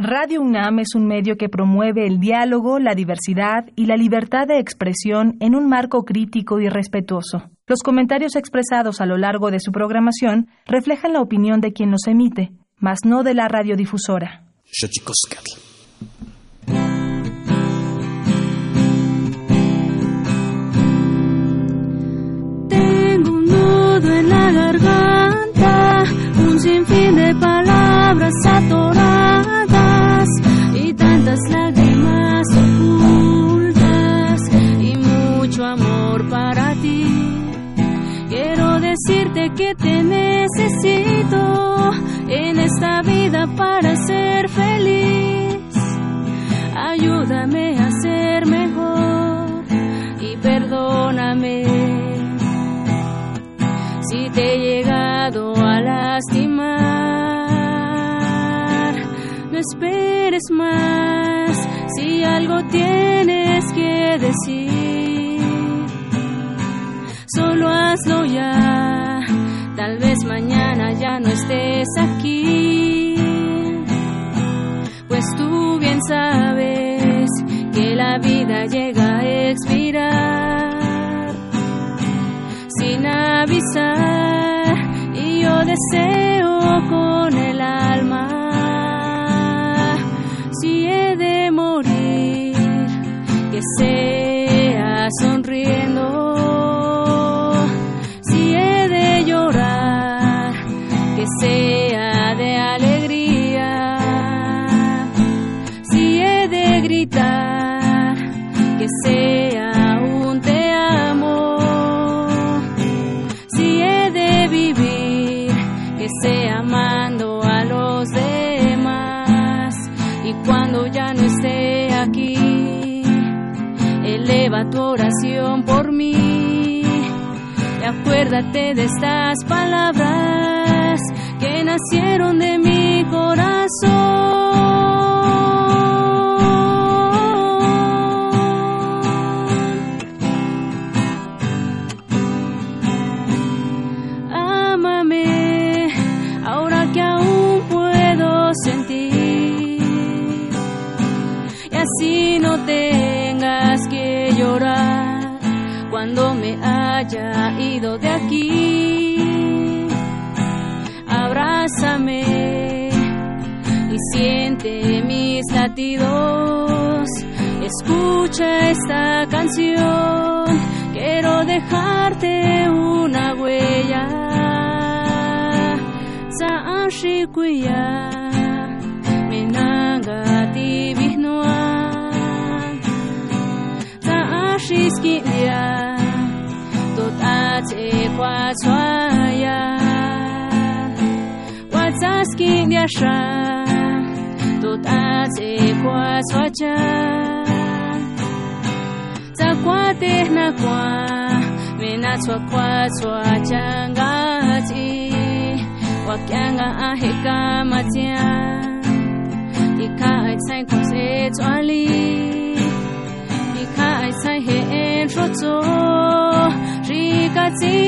Radio UNAM es un medio que promueve el diálogo, la diversidad y la libertad de expresión en un marco crítico y respetuoso. Los comentarios expresados a lo largo de su programación reflejan la opinión de quien los emite, mas no de la radiodifusora. Tengo un nudo en la garganta, un sinfín de palabras atoradas que te necesito en esta vida para ser feliz. Ayúdame a ser mejor y perdóname si te he llegado a lastimar. No esperes más si algo tienes que decir. Solo hazlo ya, tal vez mañana ya no estés aquí. Pues tú bien sabes que la vida llega a expirar sin avisar y yo deseo con el alma si he de morir que sea sea un te amo si he de vivir, que sea amando a los demás. Y cuando ya no esté aquí, eleva tu oración por mí. Y acuérdate de estas palabras que nacieron de mi corazón. Escucha esta canción, quiero dejarte una huella. Saan shikuya, menanga tibihnuan. Saan shiskiya, tot ate se kwa 怪得那怪？没 za kwa te na kwa me 子？你开才 kwa so cha nga ti wa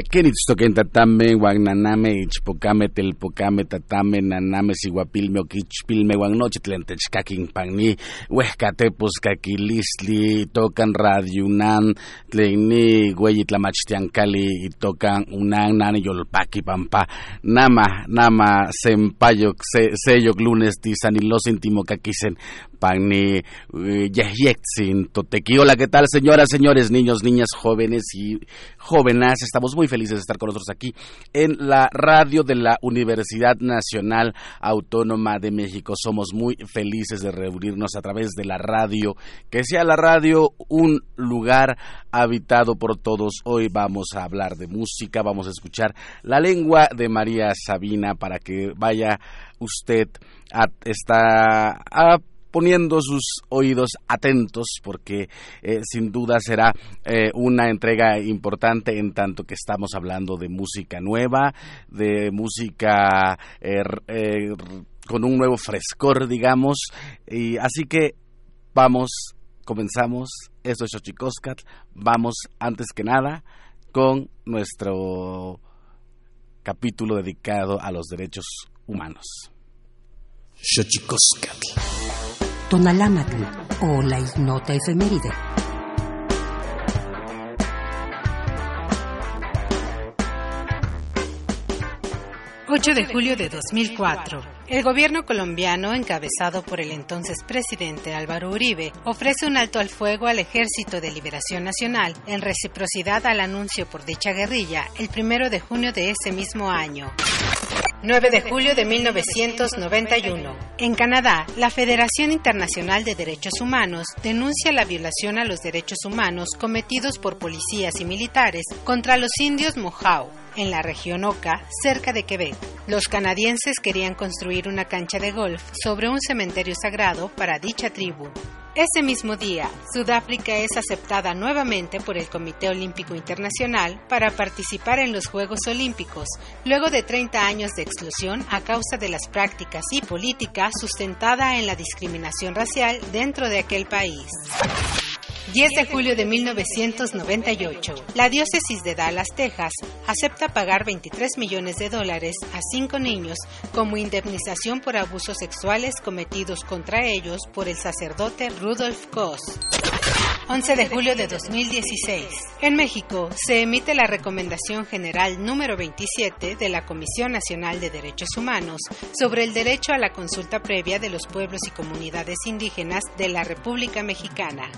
Kenitstoken tatame wan naname ichpokame telpokame tatame naname sihuapilme oquichpilme wan nochi tlen techkakinpani uehkatepos kakilistli tokan radio unan tlen ni ueyi tlamachtiankali itokan unan nani yolpaki pampa nama nama sempayok se, seyok lunes tisanilosin timokakisen pani yehyektzin toteki. Hola, ¿qué tal, señoras, señores, niños, niñas, jóvenes y jóvenes? Estamos muy felices de estar con nosotros aquí en la radio de la Universidad Nacional Autónoma de México. Somos muy felices de reunirnos a través de la radio, que sea la radio un lugar habitado por todos. Hoy vamos a hablar de música, vamos a escuchar la lengua de María Sabina para que vaya usted a, está a poniendo sus oídos atentos porque eh, sin duda será eh, una entrega importante en tanto que estamos hablando de música nueva, de música eh, con un nuevo frescor, digamos. Y así que vamos, comenzamos. Esto es Xochicoscat. Vamos antes que nada con nuestro capítulo dedicado a los derechos humanos. Xochicoscat. Tonalámatl o la ignota efeméride. 8 de julio de 2004. El gobierno colombiano, encabezado por el entonces presidente Álvaro Uribe, ofrece un alto al fuego al Ejército de Liberación Nacional en reciprocidad al anuncio por dicha guerrilla el 1 de junio de ese mismo año. 9 de julio de 1991. En Canadá, la Federación Internacional de Derechos Humanos denuncia la violación a los derechos humanos cometidos por policías y militares contra los indios Mohawk en la región Oka, cerca de Quebec. Los canadienses querían construir una cancha de golf sobre un cementerio sagrado para dicha tribu. Ese mismo día, Sudáfrica es aceptada nuevamente por el Comité Olímpico Internacional para participar en los Juegos Olímpicos, luego de 30 años de exclusión a causa de las prácticas y política sustentada en la discriminación racial dentro de aquel país. 10 de julio de 1998, la diócesis de Dallas, Texas, acepta pagar 23 millones de dólares a cinco niños como indemnización por abusos sexuales cometidos contra ellos por el sacerdote Rudolf Koss. 11 de julio de 2016. En México se emite la Recomendación General número 27 de la Comisión Nacional de Derechos Humanos sobre el derecho a la consulta previa de los pueblos y comunidades indígenas de la República Mexicana.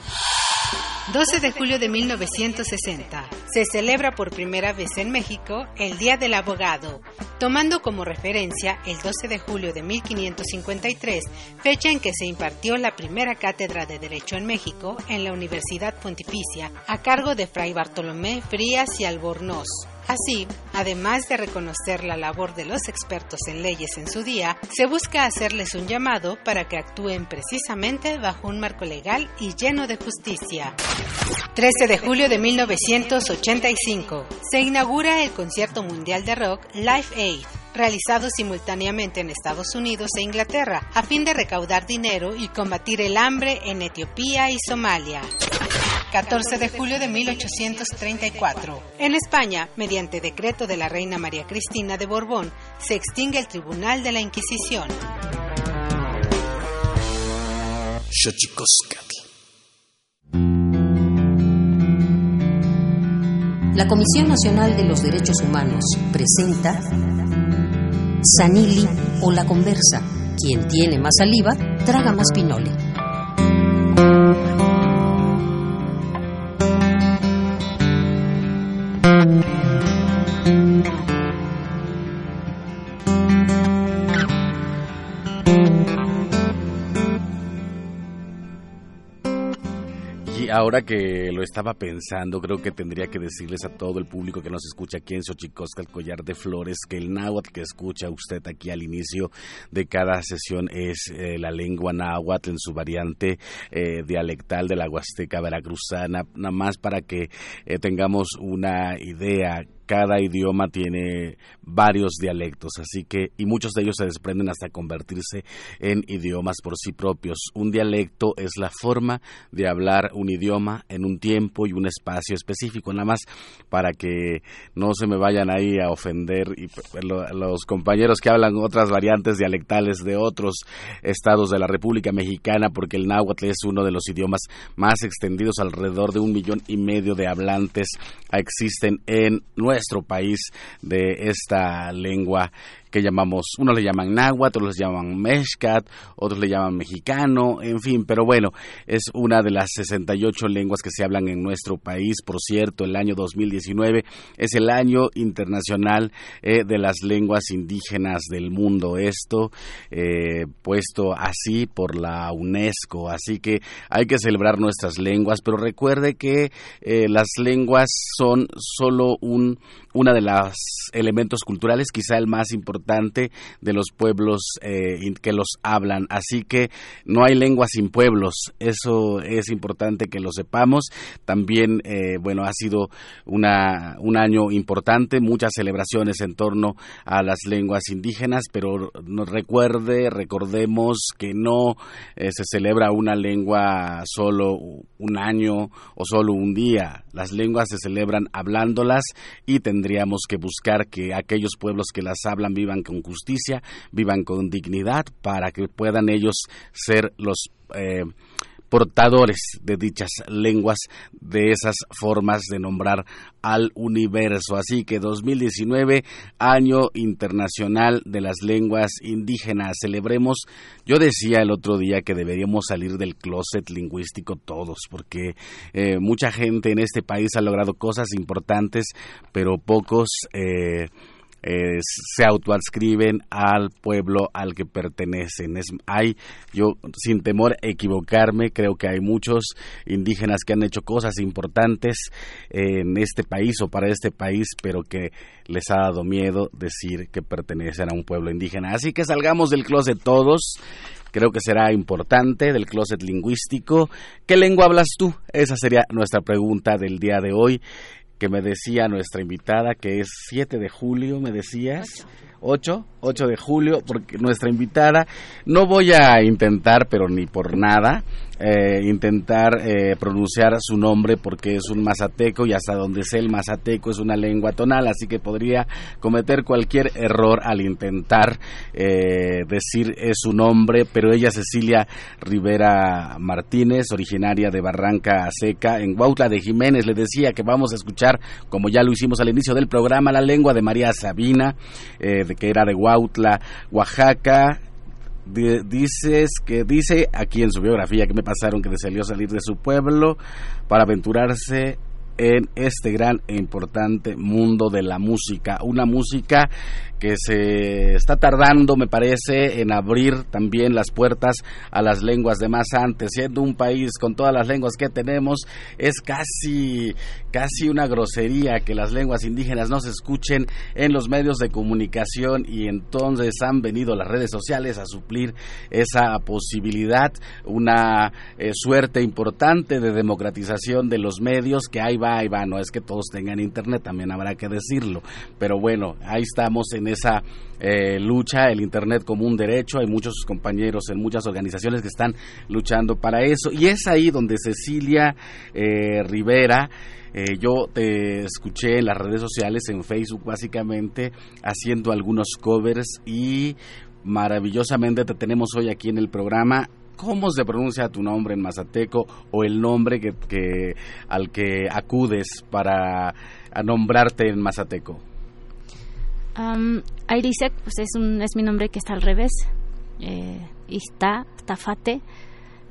12 de julio de 1960. Se celebra por primera vez en México el Día del Abogado, tomando como referencia el 12 de julio de 1553, fecha en que se impartió la primera cátedra de Derecho en México en la Universidad Pontificia, a cargo de Fray Bartolomé Frías y Albornoz. Así, además de reconocer la labor de los expertos en leyes en su día, se busca hacerles un llamado para que actúen precisamente bajo un marco legal y lleno de justicia. 13 de julio de 1985. Se inaugura el concierto mundial de rock Live Aid realizado simultáneamente en Estados Unidos e Inglaterra, a fin de recaudar dinero y combatir el hambre en Etiopía y Somalia. 14 de julio de 1834. En España, mediante decreto de la reina María Cristina de Borbón, se extingue el Tribunal de la Inquisición. La Comisión Nacional de los Derechos Humanos presenta Sanili o la conversa. Quien tiene más saliva, traga más pinole. Ahora que lo estaba pensando, creo que tendría que decirles a todo el público que nos escucha aquí en Xochicosca, el collar de flores, que el náhuatl que escucha usted aquí al inicio de cada sesión es eh, la lengua náhuatl en su variante eh, dialectal de la Huasteca veracruzana, nada más para que eh, tengamos una idea cada idioma tiene varios dialectos, así que y muchos de ellos se desprenden hasta convertirse en idiomas por sí propios. Un dialecto es la forma de hablar un idioma en un tiempo y un espacio específico, nada más para que no se me vayan ahí a ofender y los compañeros que hablan otras variantes dialectales de otros estados de la República Mexicana, porque el náhuatl es uno de los idiomas más extendidos, alrededor de un millón y medio de hablantes existen en nuestro país de esta lengua que llamamos, unos le llaman náhuatl, otros le llaman mexcat, otros le llaman mexicano, en fin, pero bueno, es una de las 68 lenguas que se hablan en nuestro país. Por cierto, el año 2019 es el año internacional eh, de las lenguas indígenas del mundo. Esto eh, puesto así por la UNESCO, así que hay que celebrar nuestras lenguas, pero recuerde que eh, las lenguas son solo un una de los elementos culturales, quizá el más importante de los pueblos eh, que los hablan. Así que no hay lengua sin pueblos, eso es importante que lo sepamos. También, eh, bueno, ha sido una, un año importante, muchas celebraciones en torno a las lenguas indígenas, pero nos recuerde, recordemos que no eh, se celebra una lengua solo un año o solo un día. Las lenguas se celebran hablándolas y tendríamos que buscar que aquellos pueblos que las hablan vivan con justicia, vivan con dignidad, para que puedan ellos ser los eh, portadores de dichas lenguas, de esas formas de nombrar al universo. Así que 2019, año internacional de las lenguas indígenas. Celebremos, yo decía el otro día que deberíamos salir del closet lingüístico todos, porque eh, mucha gente en este país ha logrado cosas importantes, pero pocos... Eh, eh, se autoadscriben al pueblo al que pertenecen. Es, hay, yo sin temor a equivocarme, creo que hay muchos indígenas que han hecho cosas importantes en este país o para este país, pero que les ha dado miedo decir que pertenecen a un pueblo indígena. Así que salgamos del closet todos creo que será importante del closet lingüístico. ¿Qué lengua hablas tú? Esa sería nuestra pregunta del día de hoy que me decía nuestra invitada, que es 7 de julio, me decías. 8, 8 de julio, porque nuestra invitada, no voy a intentar, pero ni por nada, eh, intentar eh, pronunciar su nombre porque es un mazateco y hasta donde sé el mazateco es una lengua tonal, así que podría cometer cualquier error al intentar eh, decir su nombre, pero ella Cecilia Rivera Martínez, originaria de Barranca Seca, en Huautla de Jiménez, le decía que vamos a escuchar, como ya lo hicimos al inicio del programa, la lengua de María Sabina, de que era de Huautla, Oaxaca. Dices que dice aquí en su biografía que me pasaron que deseó salir de su pueblo para aventurarse en este gran e importante mundo de la música. Una música que se está tardando, me parece, en abrir también las puertas a las lenguas de más antes. Siendo un país con todas las lenguas que tenemos, es casi, casi una grosería que las lenguas indígenas no se escuchen en los medios de comunicación y entonces han venido las redes sociales a suplir esa posibilidad, una eh, suerte importante de democratización de los medios que ahí va, va, no es que todos tengan internet, también habrá que decirlo, pero bueno, ahí estamos en esa eh, lucha, el Internet como un derecho. Hay muchos compañeros en muchas organizaciones que están luchando para eso. Y es ahí donde Cecilia eh, Rivera, eh, yo te escuché en las redes sociales, en Facebook básicamente, haciendo algunos covers y maravillosamente te tenemos hoy aquí en el programa ¿Cómo se pronuncia tu nombre en mazateco o el nombre que, al que acudes para nombrarte en mazateco? Um, Airisek pues es, un, es mi nombre que está al revés. Eh, está, Tafate.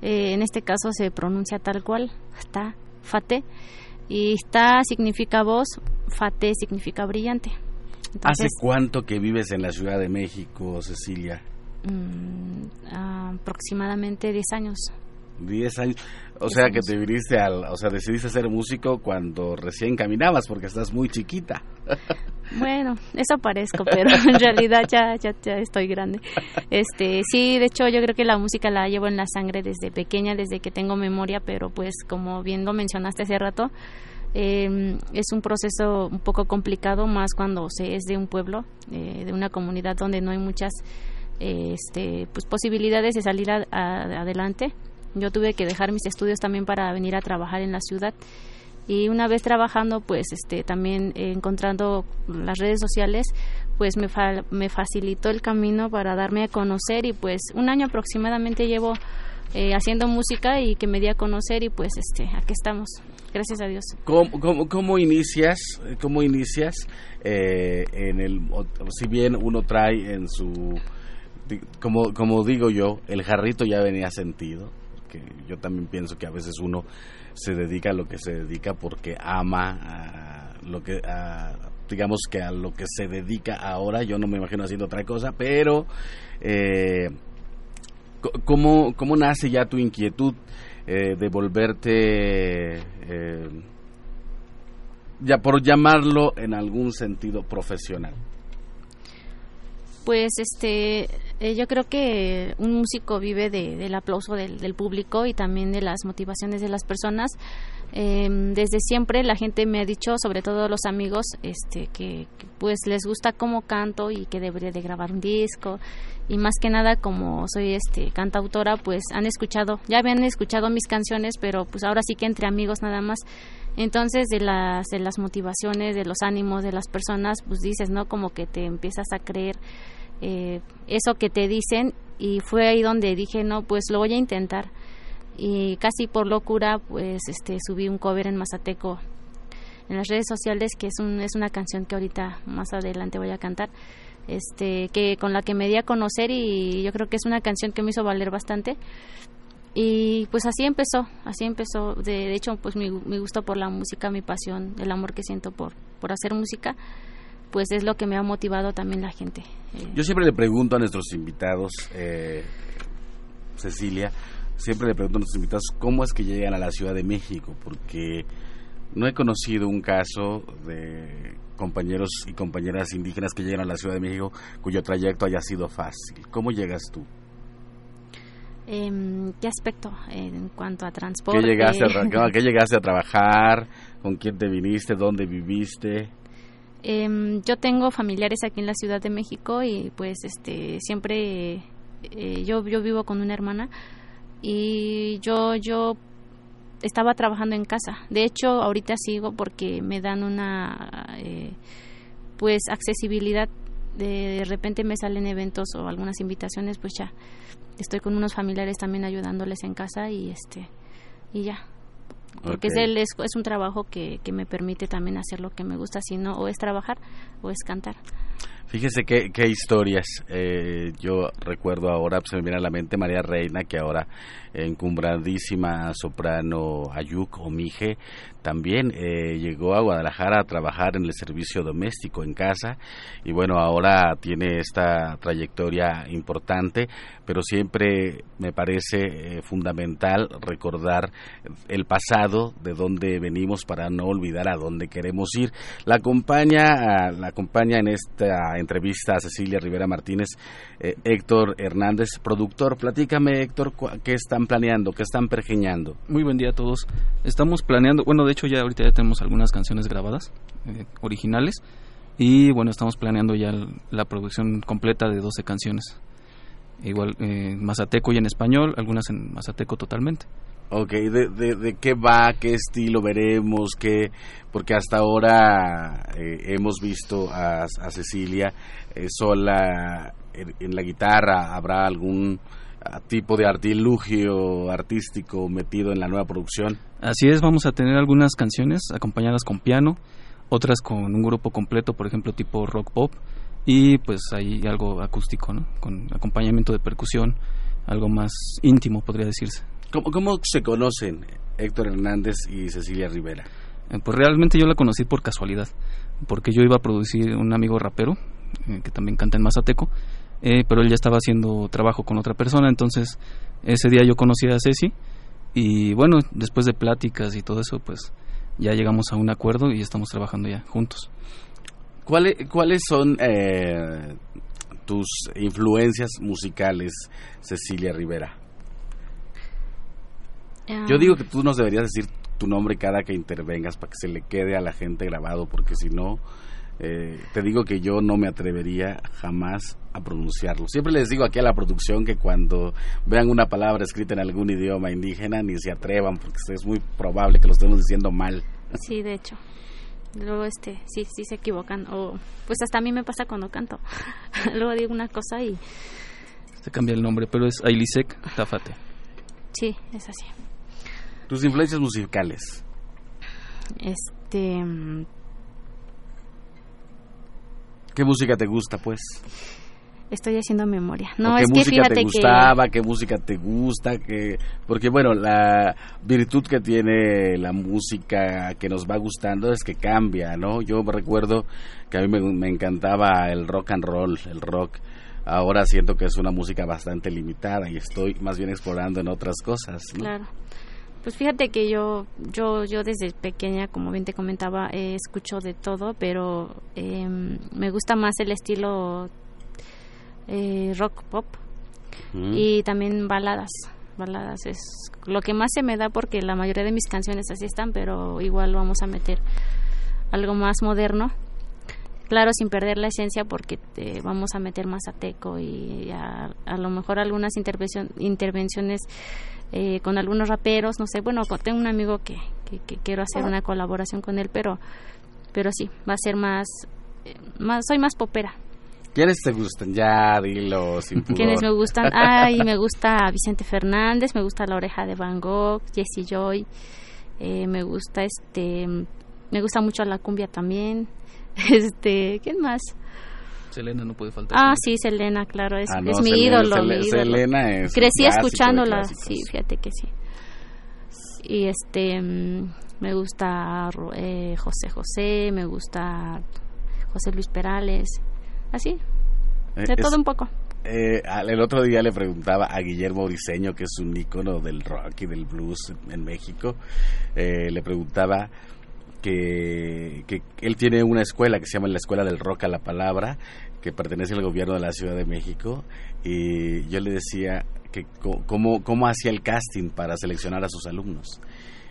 Eh, en este caso se pronuncia tal cual, está, Fate. Y está significa voz, Fate significa brillante. ¿Hace cuánto que vives en la Ciudad de México, Cecilia? Mm, aproximadamente 10 años. 10 años. O sea que te viniste al, o sea, decidiste ser músico cuando recién caminabas porque estás muy chiquita. Bueno, eso parezco, pero en realidad ya, ya, ya estoy grande. Este, sí, de hecho yo creo que la música la llevo en la sangre desde pequeña, desde que tengo memoria, pero pues como bien lo mencionaste hace rato, Em, es un proceso un poco complicado, más cuando se es de un pueblo, eh, de una comunidad donde no hay muchas este, pues, posibilidades de salir adelante. Yo tuve que dejar mis estudios también para venir a trabajar en la ciudad. Y una vez trabajando pues este también encontrando las redes sociales pues me, me facilitó el camino para darme a conocer. Y pues un año aproximadamente llevo eh, haciendo música y que me di a conocer. Y pues este aquí estamos. Gracias a Dios. Cómo, cómo, inicias cómo inicias eh, en el si bien uno trae en su como como digo yo el jarrito ya venía sentido que yo también pienso que a veces uno se dedica a lo que se dedica porque ama a lo que digamos que a lo que se dedica ahora. Yo no me imagino haciendo otra cosa pero eh, ¿cómo, ¿cómo nace ya tu inquietud eh, de volverte eh, ya por llamarlo en algún sentido profesional pues este eh, yo creo que un músico vive del aplauso del, público y también de las motivaciones de las personas. Em, desde siempre la gente me ha dicho, sobre todo los amigos, este, que, pues les gusta cómo canto y que debería de grabar un disco. Y más que nada, como soy este cantautora, pues han escuchado, ya habían escuchado mis canciones, pero pues ahora sí que entre amigos nada más. Entonces, de las, de las motivaciones, de los ánimos de las personas, pues dices, ¿no? Como que te empiezas a creer eh, eso que te dicen y fue ahí donde dije no pues lo voy a intentar y casi por locura pues este subí un cover en Mazateco en las redes sociales que es un, es una canción que ahorita más adelante voy a cantar este que con la que me di a conocer y yo creo que es una canción que me hizo valer bastante. Y pues así empezó así empezó. De, hecho pues mi, mi gusto por la música mi pasión el amor que siento por por hacer música pues es lo que me ha motivado también la gente. Yo siempre le pregunto a nuestros invitados, eh, Cecilia, siempre le pregunto a nuestros invitados cómo es que llegan a la Ciudad de México, porque no he conocido un caso de compañeros y compañeras indígenas que llegan a la Ciudad de México cuyo trayecto haya sido fácil. ¿Cómo llegas tú? Em, ¿Qué aspecto en cuanto a transporte? ¿Qué llegaste a, ¿Qué llegaste a trabajar? ¿Con quién te viniste? ¿Dónde viviste? Em, yo tengo familiares aquí en la Ciudad de México y pues este siempre eh, yo yo vivo con una hermana y yo yo estaba trabajando en casa. De hecho, ahorita sigo porque me dan una eh, pues accesibilidad. De, de repente me salen eventos o algunas invitaciones, pues ya. Estoy con unos familiares también ayudándoles en casa y este y ya porque es, el, es, es, un trabajo que, que me permite también hacer lo que me gusta, si no, o es trabajar o es cantar. Fíjese qué, qué historias. Eh, yo recuerdo ahora, se me viene a la mente María Reina, que ahora encumbradísima soprano Ayuk o Mije, también eh, llegó a Guadalajara a trabajar en el servicio doméstico en casa y bueno, ahora tiene esta trayectoria importante, pero siempre me parece eh, fundamental recordar el pasado, de dónde venimos para no olvidar a dónde queremos ir. La acompaña, la acompaña en esta entrevista a Cecilia Rivera Martínez, eh, Héctor Hernández, productor. Platícame, Héctor, ¿qué planeando, qué están pergeñando? Muy buen día a todos. Estamos planeando, bueno, de hecho ya ahorita ya tenemos algunas canciones grabadas, eh, originales, y bueno, estamos planeando ya la producción completa de 12 canciones. Igual eh, mazateco y en español, algunas en mazateco totalmente. Ok, ¿De, de, qué va? ¿Qué estilo veremos? ¿Qué? Porque hasta ahora eh, hemos visto a, Cecilia sola en, la guitarra. ¿Habrá algún tipo de artilugio artístico metido en la nueva producción. Así es, vamos a tener algunas canciones acompañadas con piano, otras con un grupo completo, por ejemplo, tipo rock pop, y pues hay algo acústico, ¿no? Con acompañamiento de percusión, algo más íntimo, podría decirse. ¿Cómo, cómo se conocen Héctor Hernández y Cecilia Rivera? Eh, pues realmente yo la conocí por casualidad, porque yo iba a producir un amigo rapero, eh, que también canta en Mazateco, eh, pero él ya estaba haciendo trabajo con otra persona, entonces ese día yo conocí a Ceci y bueno, después de pláticas y todo eso, pues ya llegamos a un acuerdo y estamos trabajando ya juntos. ¿Cuáles, cuáles son eh, tus influencias musicales, Cecilia Rivera? Yo digo que tú nos deberías decir tu nombre cada que intervengas para que se le quede a la gente grabado, porque si no, eh, te digo que yo no me atrevería jamás a pronunciarlo. Siempre les digo aquí a la producción que cuando vean una palabra escrita en algún idioma indígena ni se atrevan porque es muy probable que lo estemos diciendo mal. Sí, de hecho. Luego este, sí, sí se equivocan o pues hasta a mí me pasa cuando canto. Luego digo una cosa y se cambia el nombre, pero es Ailisek Tafate. Sí, es así. Tus influencias musicales. Este mm, ¿Qué música te gusta, pues? Estoy haciendo memoria. No, ¿Qué música te gustaba? ¿Qué música te gusta? que Porque, bueno, la virtud que tiene la música que nos va gustando es que cambia, ¿no? Yo recuerdo que a mí me, encantaba el rock and roll, el rock. Ahora siento que es una música bastante limitada y estoy más bien explorando en otras cosas. Claro. Pues fíjate que yo, yo, yo desde pequeña, como bien te comentaba, eh, escucho de todo, pero em, me gusta más el estilo eh, rock pop y también baladas. Baladas es lo que más se me da porque la mayoría de mis canciones así están, pero igual vamos a meter algo más moderno. Claro, sin perder la esencia porque vamos a meter más a teco y a, a lo mejor algunas intervenciones eh, con algunos raperos, no sé, bueno, tengo un amigo que, que, quiero hacer una colaboración con él, pero, pero sí, va a ser más, eh, más soy más popera. ¿Quiénes te gustan? Ya, dilo, sin ¿Quiénes me gustan? Ay, me gusta Vicente Fernández, me gusta La Oreja de Van Gogh, Jesse Joy, eh, me gusta este, me gusta mucho la cumbia también, este, ¿quién más? Selena no puede faltar. Ah, sí, Selena, claro, es, ah, mi, ídolo, Selena es Crecí escuchándola, sí, fíjate que sí. Y este, mm, me gusta eh, José José, me gusta José Luis Perales, así, eh, de todo un poco. Eh, el otro día le preguntaba a Guillermo Briseño, que es un ícono del rock y del blues en México, le preguntaba que, él tiene una escuela que se llama la Escuela del Rock a la Palabra, que pertenece al gobierno de la Ciudad de México, y yo le decía que cómo, cómo hacía el casting para seleccionar a sus alumnos.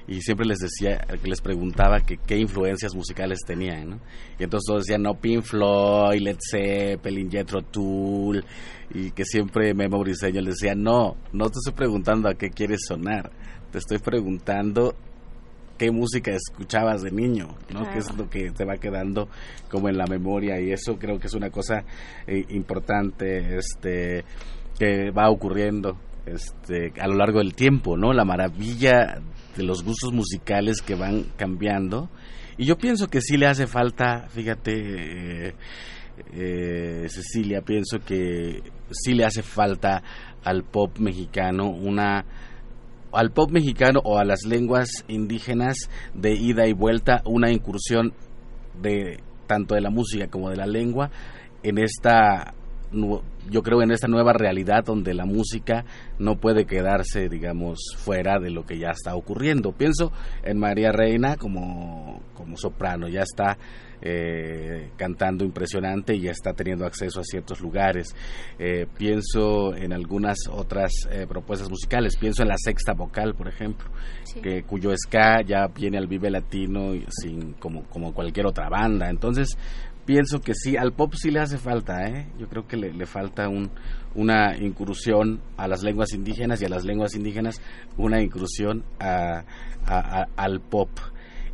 Y siempre les decía, que les preguntaba que qué influencias musicales tenían, Y entonces todos decían, no, Pink Floyd, Led Zeppelin, Jethro Tull, y que siempre Memo Briseño les decía, no, no te estoy preguntando a qué quieres sonar, te estoy preguntando qué música escuchabas de niño, ¿no? Que es lo que te va quedando como en la memoria y eso creo que es una cosa eh, importante este que va ocurriendo este a lo largo del tiempo, ¿no? La maravilla de los gustos musicales que van cambiando y yo pienso que sí le hace falta, fíjate eh, eh, Cecilia, pienso que sí le hace falta al pop mexicano una al pop mexicano o a las lenguas indígenas de ida y vuelta una incursión de tanto de la música como de la lengua en esta yo creo en esta nueva realidad donde la música no puede quedarse digamos fuera de lo que ya está ocurriendo. Pienso en María Reina como como soprano ya está eh, cantando impresionante y ya está teniendo acceso a ciertos lugares. Eh, pienso en algunas otras eh, propuestas musicales, pienso en la sexta vocal, por ejemplo, que, cuyo ska ya viene al Vive Latino sin, como, como cualquier otra banda. Entonces, pienso que sí, al pop sí le hace falta, ¿eh? yo creo que le, falta un, una incursión a las lenguas indígenas y a las lenguas indígenas una incursión a, al pop.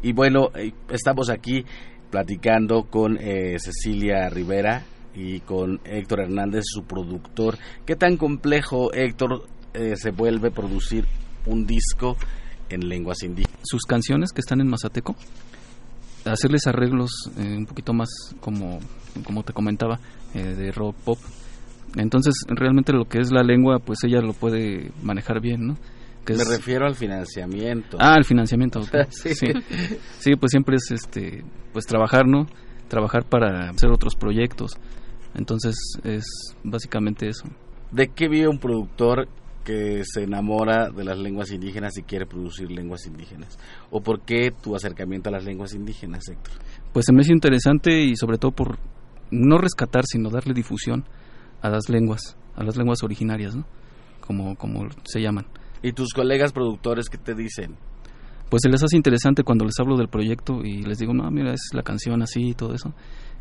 Y bueno, estamos aquí platicando con eh, Cecilia Rivera y con Héctor Hernández, su productor. ¿Qué tan complejo, Héctor, eh, se vuelve producir un disco en lenguas indígenas? Sus canciones que están en Mazateco, hacerles arreglos eh, un poquito más como, como te comentaba, de rock pop. Entonces, realmente lo que es la lengua, pues ella lo puede manejar bien, ¿no? Me refiero al financiamiento. Ah, al financiamiento. sí. sí. pues siempre es este, pues trabajar, ¿no? Trabajar para hacer otros proyectos. Entonces es básicamente eso. ¿De qué vive un productor que se enamora de las lenguas indígenas y quiere producir lenguas indígenas? ¿O por qué tu acercamiento a las lenguas indígenas, Héctor? Pues se me hace interesante y sobre todo por no rescatar, sino darle difusión a las lenguas, a las lenguas originarias, ¿no? Como, como se llaman. ¿Y tus colegas productores qué te dicen? pues se les hace interesante cuando les hablo del proyecto y les digo, no, mira, es la canción así y todo eso.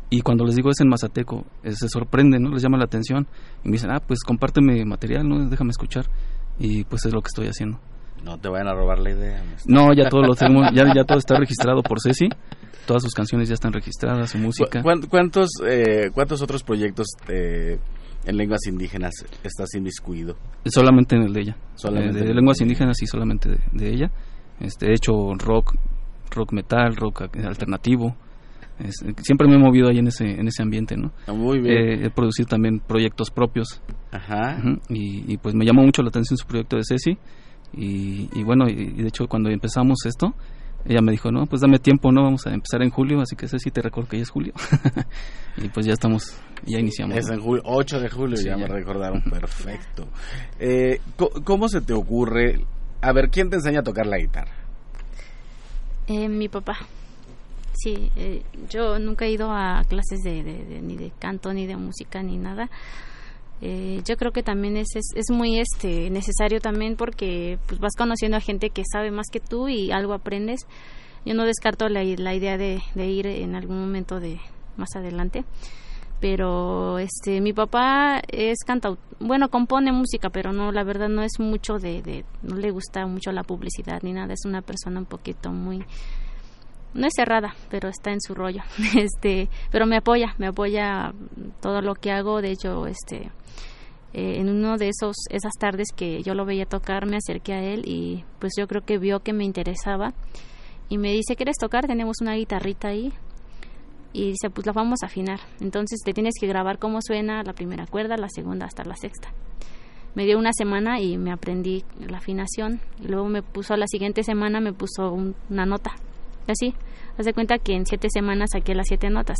Y cuando les digo es en Mazateco, eh, se sorprenden, ¿no? Les llama la atención y me dicen, ah, pues compárteme material, ¿no? Déjame escuchar. Y pues es lo que estoy haciendo. No te vayan a robar la idea. No, ya todo lo tenemos, ya, ya todo está registrado por Ceci. Todas sus canciones ya están registradas, su música. ¿Cuántos, eh, cuántos otros proyectos eh, en lenguas indígenas estás inmiscuido? Solamente en el de ella. Solamente de, lenguas indígenas y solamente de, ella. Este, he hecho rock, rock metal, rock alternativo. siempre me he movido ahí en ese en ese ambiente, ¿no? Ah, muy bien. he producido también proyectos propios. Ajá. y, y, pues me llamó mucho la atención su proyecto de Ceci y, bueno, y, de hecho cuando empezamos esto, ella me dijo, no, pues dame tiempo, no, vamos a empezar en julio, así que sé si te recuerdo que ya es julio. y pues ya estamos, ya iniciamos. Es en julio, 8 de julio, ya, me recordaron, perfecto. Eh, ¿Cómo se te ocurre? A ver, ¿quién te enseña a tocar la guitarra? Eh, mi papá. Sí, eh, yo nunca he ido a clases de, ni de canto, ni de música, ni nada. Eh, yo creo que también es, es, muy este necesario también porque pues vas conociendo a gente que sabe más que tú y algo aprendes yo no descarto la, la idea de, ir en algún momento de más adelante pero este mi papá es cantautor bueno compone música pero no la verdad no es mucho de, de no le gusta mucho la publicidad ni nada es una persona un poquito muy no es cerrada, pero está en su rollo. Este, pero me apoya, me apoya todo lo que hago. De hecho, este, eh, en uno de esos esas tardes que yo lo veía tocar, me acerqué a él y pues yo creo que vio que me interesaba y me dice, ¿quieres tocar? Tenemos una guitarrita ahí. Y dice, pues la vamos a afinar. Entonces te tienes que grabar cómo suena la primera cuerda, la segunda hasta la sexta. Me dio una semana y me aprendí la afinación. Y luego me puso, la siguiente semana me puso una nota así. Haz de cuenta que en siete semanas saqué las siete notas.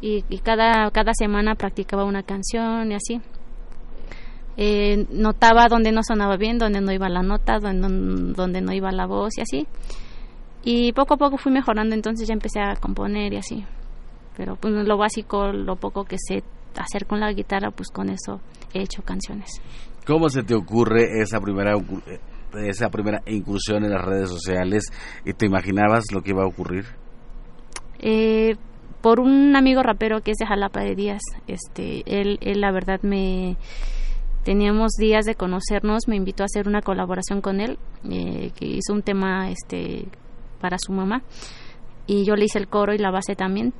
Y, cada, cada semana practicaba una canción y así. Eh, notaba donde no sonaba bien, donde no iba la nota, donde, donde no iba la voz y así. Y poco a poco fui mejorando, entonces ya empecé a componer y así. Pero pues lo básico, lo poco que sé hacer con la guitarra, pues con eso he hecho canciones. ¿Cómo se te ocurre esa primera esa primera incursión en las redes sociales y te imaginabas lo que iba a ocurrir? Eh, por un amigo rapero que es de Jalapa de Díaz, este, él, él la verdad me teníamos días de conocernos, me invitó a hacer una colaboración con él, eh, que hizo un tema este para su mamá y yo le hice el coro y la base también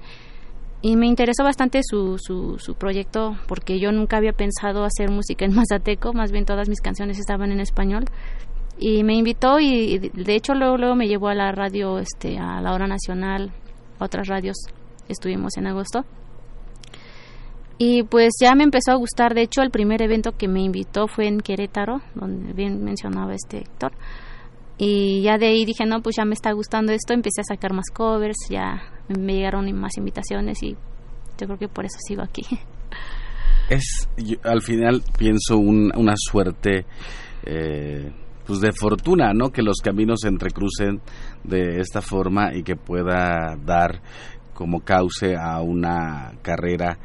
y me interesó bastante su, su, su, proyecto porque yo nunca había pensado hacer música en mazateco, más bien todas mis canciones estaban en español y me invitó y de hecho luego, luego me llevó a la radio, este, a la hora nacional, a otras radios, estuvimos en agosto. Y pues ya me empezó a gustar, de hecho el primer evento que me invitó fue en Querétaro, donde bien mencionaba este Héctor. Y ya de ahí dije, no, pues ya me está gustando esto, empecé a sacar más covers, ya me llegaron más invitaciones y yo creo que por eso sigo aquí. Es, al final pienso una suerte eh, pues de fortuna, ¿no? Que los caminos se entrecrucen de esta forma y que pueda dar como cauce a una carrera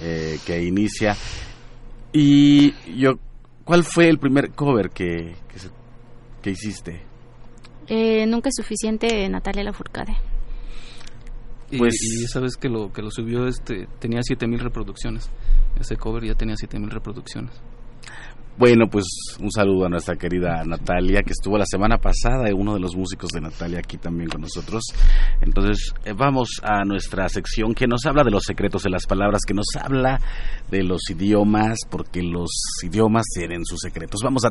eh, que inicia. Y yo, ¿cuál fue el primer cover que, que, hiciste? Eh, nunca es suficiente, Natalia Lafourcade. Y, pues, y sabes que lo que lo subió este tenía 7000 reproducciones. Ese cover ya tenía 7000 reproducciones. Bueno, pues un saludo a nuestra querida Natalia, que estuvo la semana pasada, uno de los músicos de Natalia aquí también con nosotros. Entonces, eh, vamos a nuestra sección que nos habla de los secretos de las palabras, que nos habla de los idiomas, porque los idiomas tienen sus secretos. Vamos a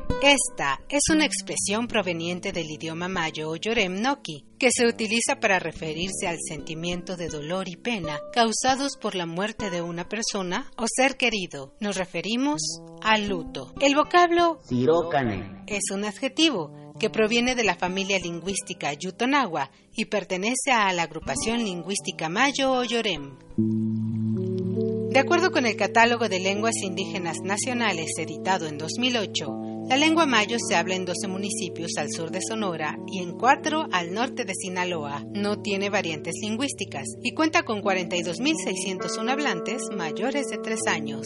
Esta es una expresión proveniente del idioma mayo o yorem noki, que se utiliza para referirse al sentimiento de dolor y pena causados por la muerte de una persona o ser querido. Nos referimos al luto. El vocablo es un adjetivo que proviene de la familia lingüística Yutonagua y pertenece a la agrupación lingüística mayo o yorem. De acuerdo con el Catálogo de Lenguas Indígenas Nacionales editado en 2008, la lengua mayo se habla en 12 municipios al sur de Sonora y en 4 al norte de Sinaloa. No tiene variantes lingüísticas y cuenta con 42.601 hablantes mayores de 3 años.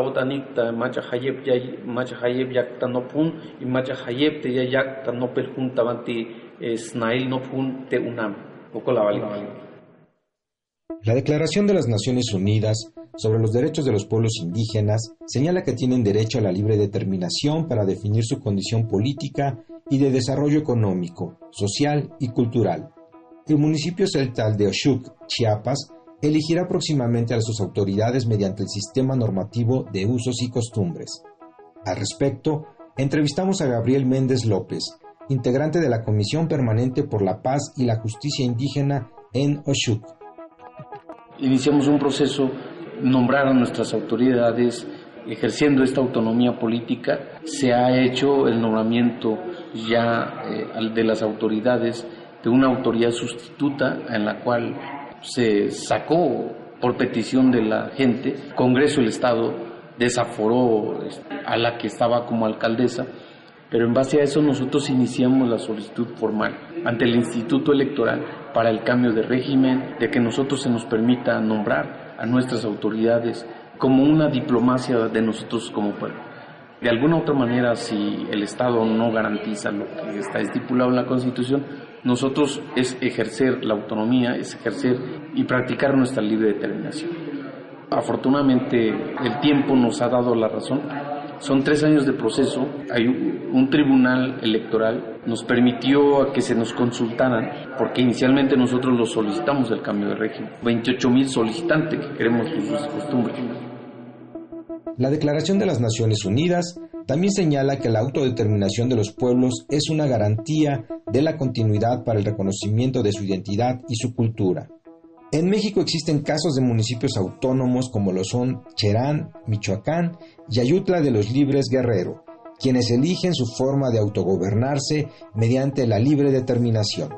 otanikta macha hayep yay macha hayep yakta nopun y macha hayep te juntabanti snail nopun te unam. La Declaración de las Naciones Unidas sobre los Derechos de los Pueblos Indígenas señala que tienen derecho a la libre determinación para definir su condición política y de desarrollo económico, social y cultural. El municipio celtal de Oshuk, Chiapas, elegirá próximamente a sus autoridades mediante el sistema normativo de usos y costumbres. Al respecto, entrevistamos a Gabriel Méndez López, integrante de la Comisión Permanente por la Paz y la Justicia Indígena en Oshuk. Iniciamos un proceso, nombrar a nuestras autoridades, ejerciendo esta autonomía política, se ha hecho el nombramiento ya eh, de las autoridades de una autoridad sustituta en la cual se sacó por petición de la gente, Congreso del Estado desaforó este, a la que estaba como alcaldesa, pero en base a eso nosotros iniciamos la solicitud formal ante el Instituto Electoral para el cambio de régimen, de que nosotros se nos permita nombrar a nuestras autoridades como una diplomacia de nosotros como pueblo. De alguna otra manera, si el Estado no garantiza lo que está estipulado en la Constitución, nosotros es ejercer la autonomía, es ejercer y practicar nuestra libre determinación. Afortunadamente el tiempo nos ha dado la razón. Son tres años de proceso. Hay un tribunal electoral nos permitió que se nos consultaran, porque inicialmente nosotros lo solicitamos el cambio de régimen. 28 mil solicitantes que queremos sus costumbres. La Declaración de las Naciones Unidas también señala que la autodeterminación de los pueblos es una garantía de la continuidad para el reconocimiento de su identidad y su cultura. En México existen casos de municipios autónomos como lo son Cherán, Michoacán y Ayutla de los Libres Guerrero, quienes eligen su forma de autogobernarse mediante la libre determinación.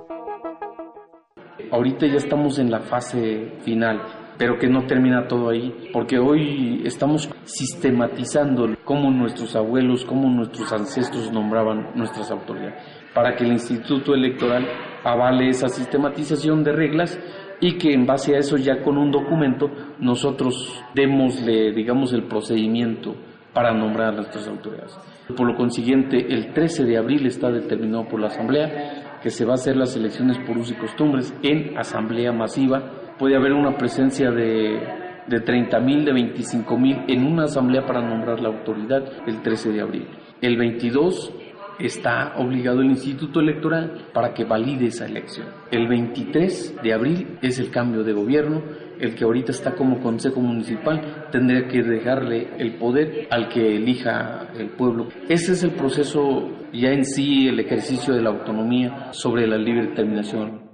Ahorita ya estamos en la fase final pero que no termina todo ahí, porque hoy estamos sistematizando cómo nuestros abuelos, cómo nuestros ancestros nombraban nuestras autoridades, para que el Instituto Electoral avale esa sistematización de reglas y que en base a eso ya con un documento nosotros démosle, digamos, el procedimiento para nombrar a nuestras autoridades. Por lo consiguiente, el 13 de abril está determinado por la Asamblea que se va a hacer las elecciones por usos y costumbres en asamblea masiva puede haber una presencia de, de 30 mil, de 25 mil en una asamblea para nombrar la autoridad el 13 de abril. El 22 está obligado el Instituto Electoral para que valide esa elección. El 23 de abril es el cambio de gobierno, el que ahorita está como Consejo Municipal tendría que dejarle el poder al que elija el pueblo. Ese es el proceso ya en sí, el ejercicio de la autonomía sobre la libre determinación.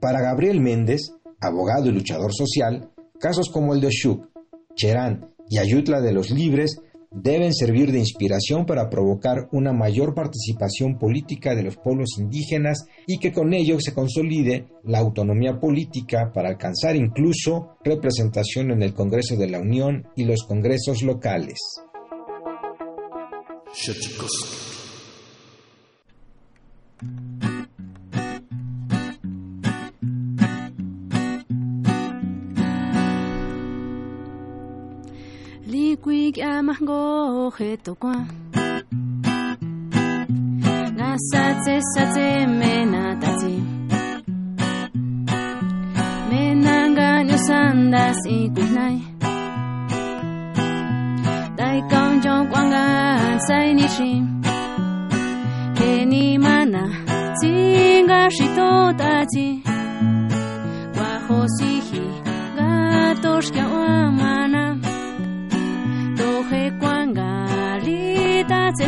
Para Gabriel Méndez, abogado y luchador social, casos como el de Shuk, Cherán y Ayutla de los Libres deben servir de inspiración para provocar una mayor participación política de los pueblos indígenas y que con ello se consolide la autonomía política para alcanzar incluso representación en el Congreso de la Unión y los congresos locales. ti me na nga nyu san da si ku nai dai kaung jong kwang ga 在你心，给你玛纳，金嘎西多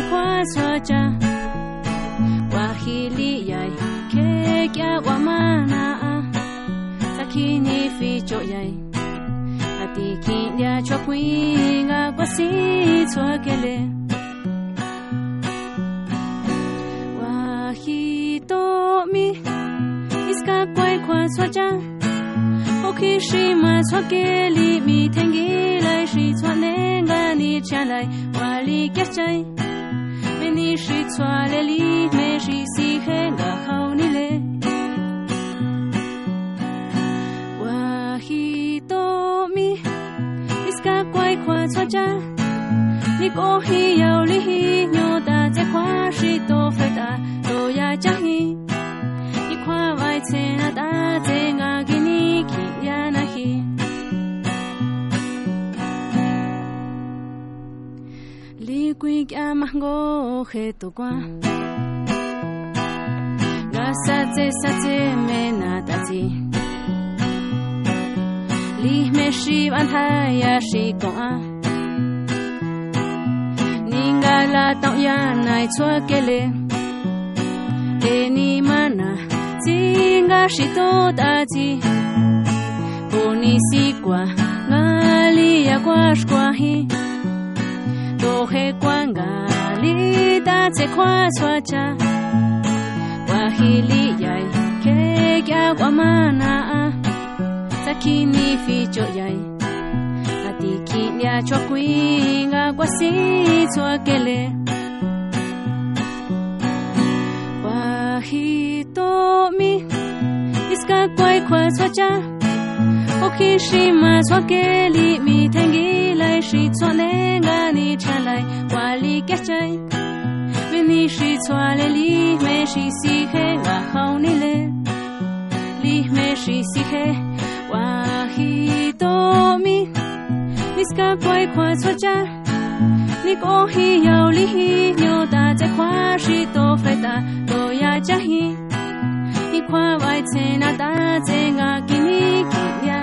kwasacha wajiliyay kekyawamanaa sakinifichoyay atikinliachokuinga kwasitsuakele wajitomi iskakuekwasacha okiximasuakeli mitengilay xitsuanenganichialay kualikiajchay 我玛纳，萨基尼菲就呀。ti kin dia cho quy nga kwa si chwa kele wa hi to mi iska kwai kwa chwa cha o ki shi ma chwa ke li mi theng gi lai shi chwa le nga ni cha lai wa li kya chai me ni shi chwa le li me shi si he nga hao ni le khoa cho cha ni có hi yêu li hi nhô ta che khoa shi to phải ta to ya cha hi ni khoa vai che na ta che nga Li quy kya ma go he to kwa ga sa che sa che me na ta chi Lih me shi van ha ya shi ko a ninga la tao ya nai chua ke le e ni mana singa shi to ta ji po ni si kwa nga li ya kwa shkwa hi 都黑关咖哩大在夸耍家，哇嘿哩呀，嘿呀哇嘛那，萨基尼菲卓呀，阿迪基呀卓贵阿瓜西卓格勒，哇嘿多咪，伊斯卡乖夸耍家。o khi shi ma li mi tengi lai shi so ne nga ni cha lai wa li ke mi shi so le li me shi si he wa hau ni le li me shi si he wa hi to mi mis ka kwai kwa so cha ni ko hi yau li hi nyo da te kwa shi to fe da to ya cha hi 一块外钱啊，大钱啊，给你给呀。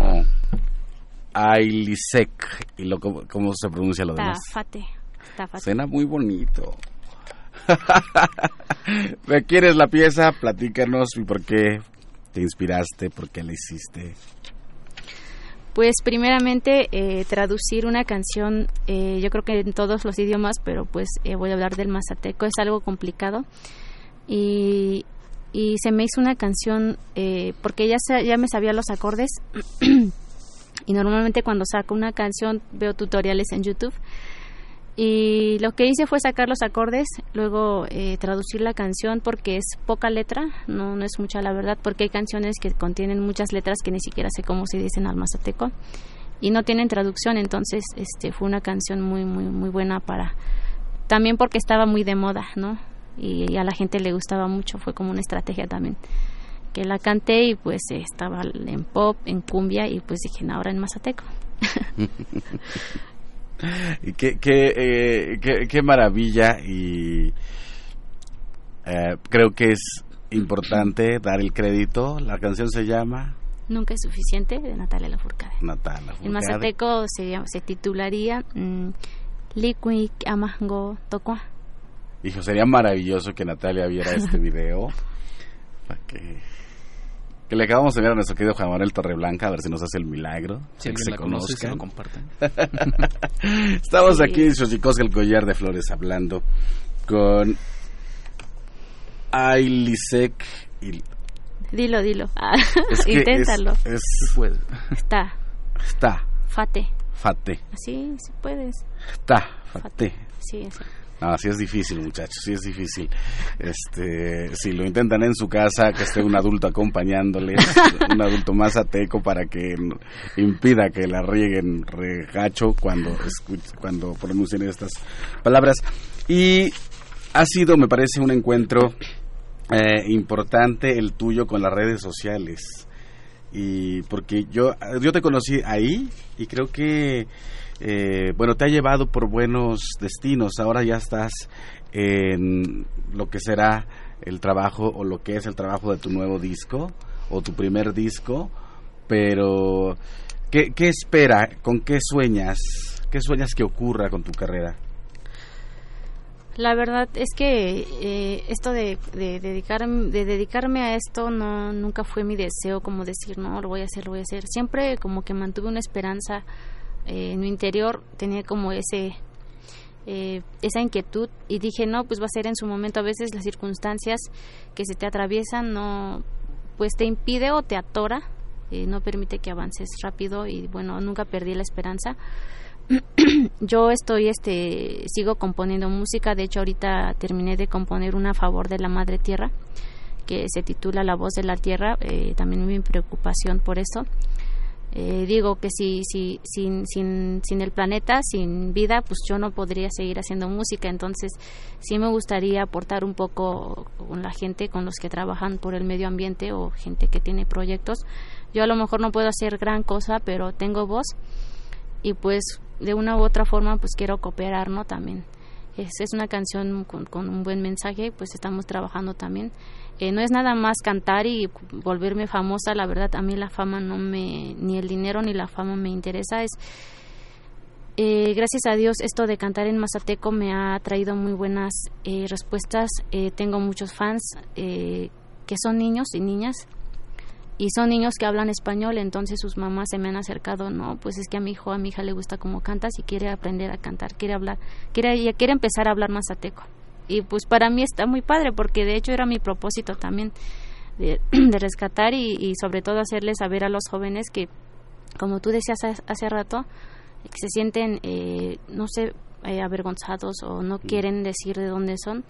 Ailisek. ¿Y lo, cómo, cómo se pronuncia lo demás? Tafate. Tafate. Suena muy bonito. ¿Me quieres la pieza? Platícanos y por qué te inspiraste, por qué la hiciste. Pues primeramente eh, traducir una canción, eh, yo creo que en todos los idiomas, pero pues eh, voy a hablar del mazateco, es algo complicado. Y, y se me hizo una canción eh, porque ya, ya me sabía los acordes y normalmente cuando saco una canción veo tutoriales en YouTube. Y lo que hice fue sacar los acordes, luego eh, traducir la canción porque es poca letra, no, no es mucha la verdad, porque hay canciones que contienen muchas letras que ni siquiera sé cómo se dicen al mazateco y no tienen traducción, entonces este fue una canción muy muy muy buena para también porque estaba muy de moda, ¿no? Y, a la gente le gustaba mucho, fue como una estrategia también que la canté y pues estaba en pop, en cumbia y pues dije, "No, ahora en mazateco." Y qué, qué, eh, qué, qué maravilla y eh, creo que es importante dar el crédito. La canción se llama Nunca es suficiente de Natalia Lafourcade. Natala. En mazateco se, se titularía mm, Liquid Amango Tokwa. Hijo, sería maravilloso que Natalia viera este video. para que, que le acabamos de ver a nuestro querido Juan Manuel Torreblanca, a ver si nos hace el milagro. Si que se la conoce, se lo compartan. Estamos Sí. aquí en Xochicosca, el collar de flores, hablando con Ailisek. Y Dilo, dilo. Ah, es que Inténtalo. Es, es- Puede. Está. está, Fate. fate, Así, sí puedes. está, fate. Sí, así. No, sí es difícil, muchachos, sí es difícil. Este, si lo intentan en su casa, que esté un adulto acompañándoles, un adulto más ateco para que impida que la rieguen regacho cuando cuando pronuncien estas palabras. Y ha sido, me parece, un encuentro eh, importante el tuyo con las redes sociales. Y porque yo, yo te conocí ahí y creo que eh, bueno, te ha llevado por buenos destinos. Ahora ya estás en lo que será el trabajo o lo que es el trabajo de tu nuevo disco o tu primer disco. Pero, ¿qué, espera? ¿Con qué sueñas? ¿Qué sueñas que ocurra con tu carrera? La verdad es que eh, esto de, de, dedicar, de dedicarme a esto no nunca fue mi deseo como decir no lo voy a hacer lo voy a hacer siempre como que mantuve una esperanza eh, en mi interior tenía como ese eh, esa inquietud y dije no pues va a ser en su momento a veces las circunstancias que se te atraviesan no pues te impide o te atora eh, no permite que avances rápido y bueno nunca perdí la esperanza. Yo estoy este sigo componiendo música de hecho ahorita terminé de componer una a favor de la madre tierra que se titula la voz de la tierra también mi preocupación por eso eh, digo que si, si sin, sin, sin el planeta, sin vida, pues yo no podría seguir haciendo música. Entonces, sí me gustaría aportar un poco con la gente, con los que trabajan por el medio ambiente o gente que tiene proyectos. Yo a lo mejor no puedo hacer gran cosa, pero tengo voz y pues de una u otra forma pues quiero cooperar, ¿no? También. Es, es una canción con, con un buen mensaje, pues estamos trabajando también no es nada más cantar y volverme famosa, la verdad a mí la fama no me, ni el dinero ni la fama me interesa, es eh, gracias a Dios esto de cantar en Mazateco me ha traído muy buenas eh, respuestas, eh, tengo muchos fans que son niños y niñas y son niños que hablan español, entonces sus mamás se me han acercado, no, pues es que a mi hijo, a mi hija le gusta cómo cantas y quiere aprender a cantar, quiere hablar, quiere, quiere empezar a hablar mazateco y pues para mí está muy padre porque de hecho era mi propósito también de, rescatar y, sobre todo hacerles saber a los jóvenes que como tú decías hace, rato que se sienten eh, no sé eh, avergonzados o no quieren decir de dónde son.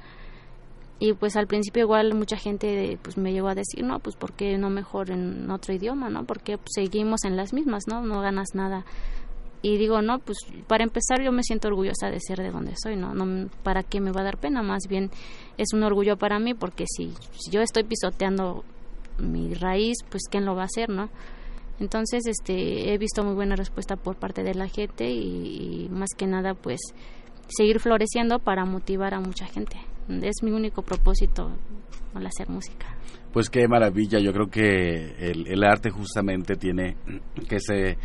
Y pues al principio igual mucha gente pues me llegó a decir no pues por qué no mejor en otro idioma no porque pues, seguimos en las mismas no no ganas nada y digo no pues para empezar yo me siento orgullosa de ser de donde soy no no para qué me va a dar pena más bien es un orgullo para mí porque si, yo estoy pisoteando mi raíz pues quién lo va a hacer no entonces este he visto muy buena respuesta por parte de la gente y, más que nada pues seguir floreciendo para motivar a mucha gente. Es mi único propósito al hacer música. Pues qué maravilla yo creo que el, el arte justamente tiene que se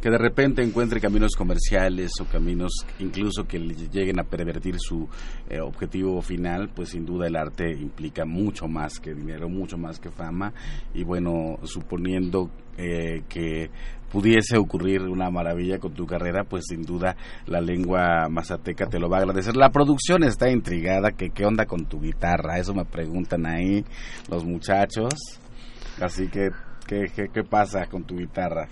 que de repente encuentre caminos comerciales o caminos incluso que lleguen a pervertir su eh, objetivo final, pues sin duda el arte implica mucho más que dinero, mucho más que fama y bueno, suponiendo eh, que pudiese ocurrir una maravilla con tu carrera, pues sin duda la lengua mazateca te lo va a agradecer. La producción está intrigada, que qué onda con tu guitarra, eso me preguntan ahí los muchachos. Así que, ¿qué, qué, qué pasa con tu guitarra?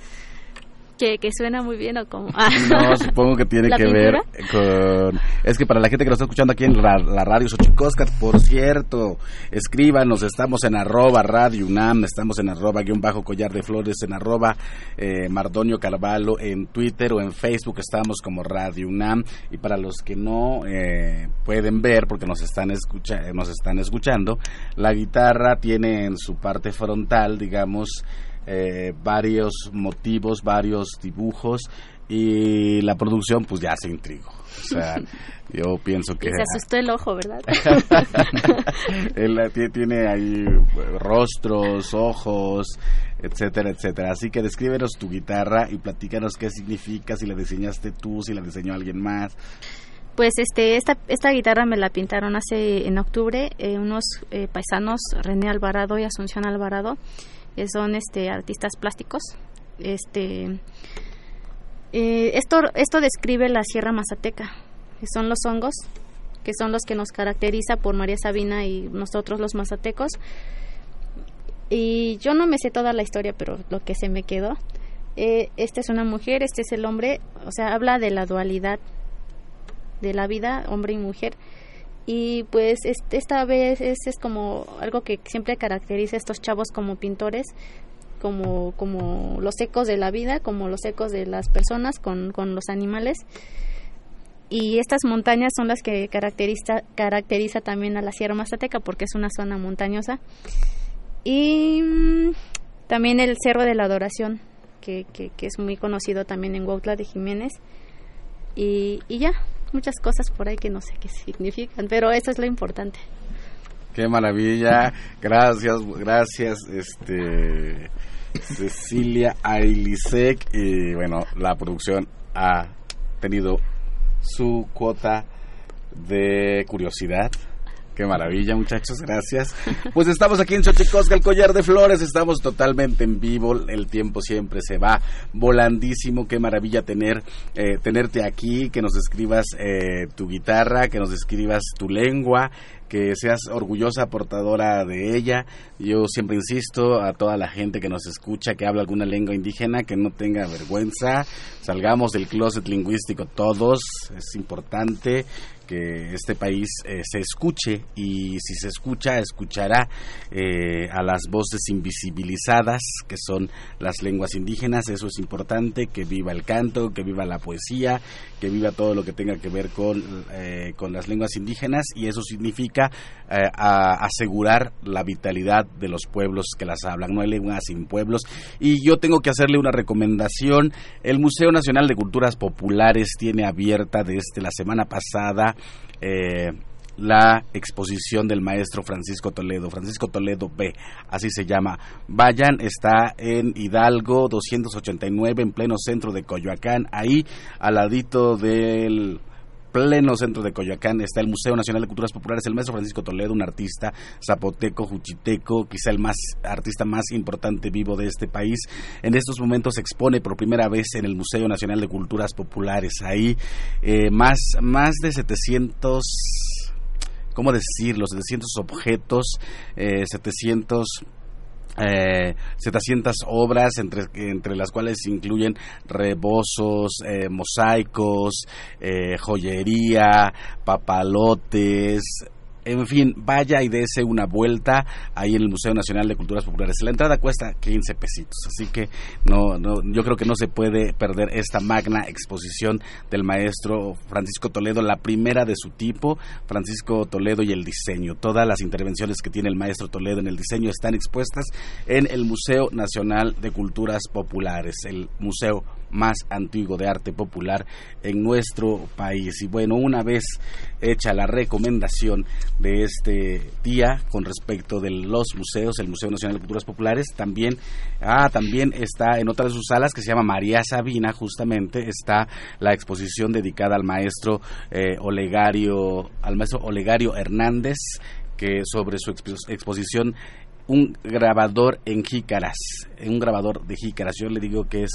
Que, que suena muy bien o como no supongo que tiene que ver con es que para la gente que nos está escuchando aquí en la, radio Xochicoscat por cierto escríbanos estamos en arroba radio UNAM estamos en arroba guion bajo collar de flores en arroba eh, Mardonio Carvalho en Twitter o en Facebook estamos como radio UNAM. Y para los que no eh, pueden ver porque nos están escucha nos están escuchando la guitarra tiene en su parte frontal digamos eh, varios motivos, varios dibujos y la producción pues ya se intrigó. O sea, yo pienso que... Se asustó el ojo, ¿verdad? Él tiene ahí rostros, ojos, etcétera, etcétera. Así que descríbenos tu guitarra y platícanos qué significa, si la diseñaste tú, si la diseñó alguien más. Pues este, esta, esta guitarra me la pintaron hace en octubre eh, unos eh, paisanos, René Alvarado y Asunción Alvarado son este artistas plásticos. Este eh, esto esto describe la Sierra Mazateca, que son los hongos, que son los que nos caracteriza por María Sabina y nosotros los mazatecos. Y yo no me sé toda la historia, pero lo que se me quedó, eh, esta es una mujer, este es el hombre, o sea, habla de la dualidad de la vida, hombre y mujer. Y pues esta vez es, es como algo que siempre caracteriza a estos chavos como pintores, como, como los ecos de la vida, como los ecos de las personas con, con los animales. Y estas montañas son las que caracteriza, caracteriza también a la Sierra Mazateca porque es una zona montañosa. Y mm, también el Cerro de la Adoración, que, que, es muy conocido también en Huautla de Jiménez. Y, y ya, muchas cosas por ahí que no sé qué significan, pero eso es lo importante. Qué maravilla, gracias, gracias, este Cecilia Ailisek y bueno, la producción ha tenido su cuota de curiosidad. Qué maravilla, muchachos, gracias. Pues estamos aquí en Xochicosca, el collar de flores, estamos totalmente en vivo, el tiempo siempre se va volandísimo, qué maravilla tener eh, tenerte aquí, que nos escribas eh, tu guitarra, que nos escribas tu lengua, que seas orgullosa portadora de ella. Yo siempre insisto a toda la gente que nos escucha, que habla alguna lengua indígena, que no tenga vergüenza, salgamos del closet lingüístico todos, es importante que este país eh, se escuche y si se escucha, escuchará eh, a las voces invisibilizadas que son las lenguas indígenas, eso es importante, que viva el canto, que viva la poesía, que viva todo lo que tenga que ver con, eh, con las lenguas indígenas. Y eso significa asegurar la vitalidad de los pueblos que las hablan, no hay lenguas sin pueblos. Y yo tengo que hacerle una recomendación, el Museo Nacional de Culturas Populares tiene abierta desde la semana pasada eh, la exposición del maestro Francisco Toledo, Francisco Toledo B, así se llama. Vayan, está en Hidalgo 289 en pleno centro de Coyoacán, ahí al ladito del pleno centro de Coyoacán está el Museo Nacional de Culturas Populares, el maestro Francisco Toledo, un artista zapoteco, juchiteco, quizá el más artista más importante vivo de este país. En estos momentos se expone por primera vez en el Museo Nacional de Culturas Populares. Ahí eh, más, más de 700 ¿cómo decirlo? 700 objetos, eh, 700 eh, 700 obras entre, entre las cuales incluyen rebozos, eh, mosaicos, eh, joyería, papalotes, en fin, vaya y dése una vuelta ahí en el Museo Nacional de Culturas Populares. La entrada cuesta 15 pesitos, así que no, no, yo creo que no se puede perder esta magna exposición del maestro Francisco Toledo, la primera de su tipo, Francisco Toledo y el diseño. Todas las intervenciones que tiene el maestro Toledo en el diseño están expuestas en el Museo Nacional de Culturas Populares, el museo más antiguo de arte popular en nuestro país. Y bueno, una vez hecha la recomendación de este día con respecto de los museos, el Museo Nacional de Culturas Populares, también, ah, también está en otra de sus salas que se llama María Sabina, justamente está la exposición dedicada al maestro eh, Olegario, al maestro Olegario Hernández, que sobre su exposición un grabador en jícaras, un grabador de jícaras. Yo le digo que es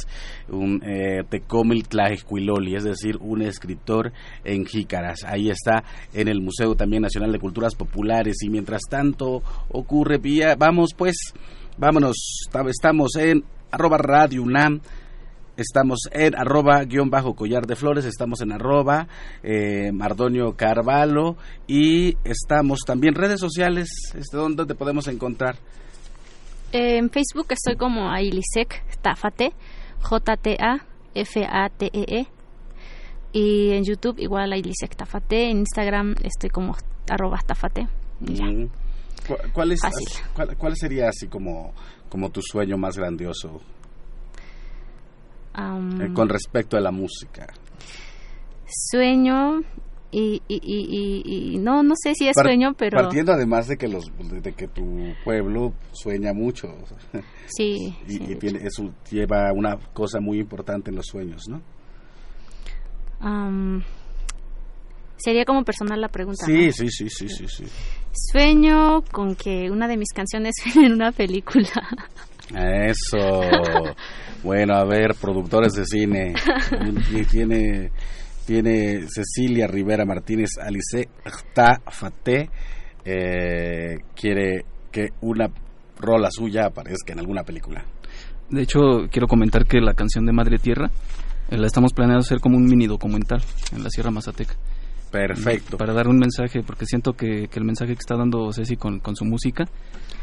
un eh, Tecomil Tlajecuiloli, es decir, un escritor en jícaras. Ahí está en el Museo también Nacional de Culturas Populares y mientras tanto ocurre vía, vamos pues, vámonos, estamos en arroba radio UNAM Estamos en arroba guion bajo collar de flores, estamos en arroba eh, Mardonio Carvalho y estamos también redes sociales, este, ¿dónde te podemos encontrar? En Facebook estoy como Ailisec Tafate, J-T-A-F-A-T-E-E. E. Y en YouTube igual Ailisec Tafate, en Instagram estoy como arroba Tafate. ¿Cuál, es, cuál, sería así como, como tu sueño más grandioso eh, con respecto a la música? Sueño y, y, no no sé si es sueño, pero partiendo además de que los de que tu pueblo sueña mucho. Sí. y, tiene, eso lleva una cosa muy importante en los sueños, ¿no? sería como personal la pregunta. Sí, sí, sí, sí, sí, sí. Sueño con que una de mis canciones en una película. Eso. bueno, a ver, productores de cine. tiene, tiene Cecilia Rivera Martínez Alice Tafate. Eh, quiere que una rola suya aparezca en alguna película. De hecho, quiero comentar que la canción de Madre Tierra eh, la estamos planeando hacer como un mini documental en la Sierra Mazateca. Perfecto. Para dar un mensaje, porque siento que, el mensaje que está dando Ceci con, con su música,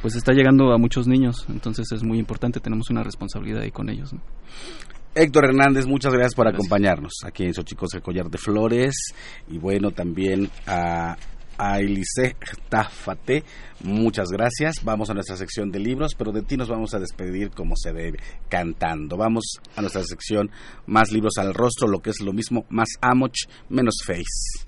pues está llegando a muchos niños, entonces es muy importante, tenemos una responsabilidad ahí con ellos. Héctor Hernández, muchas gracias por acompañarnos aquí en Xochicos el Collar de Flores y bueno, también a a Elise Tafate. Muchas gracias. Vamos a nuestra sección de libros, pero de ti nos vamos a despedir como se debe, cantando. Vamos a nuestra sección Más libros al rostro, lo que es lo mismo, más Amoch, menos Face.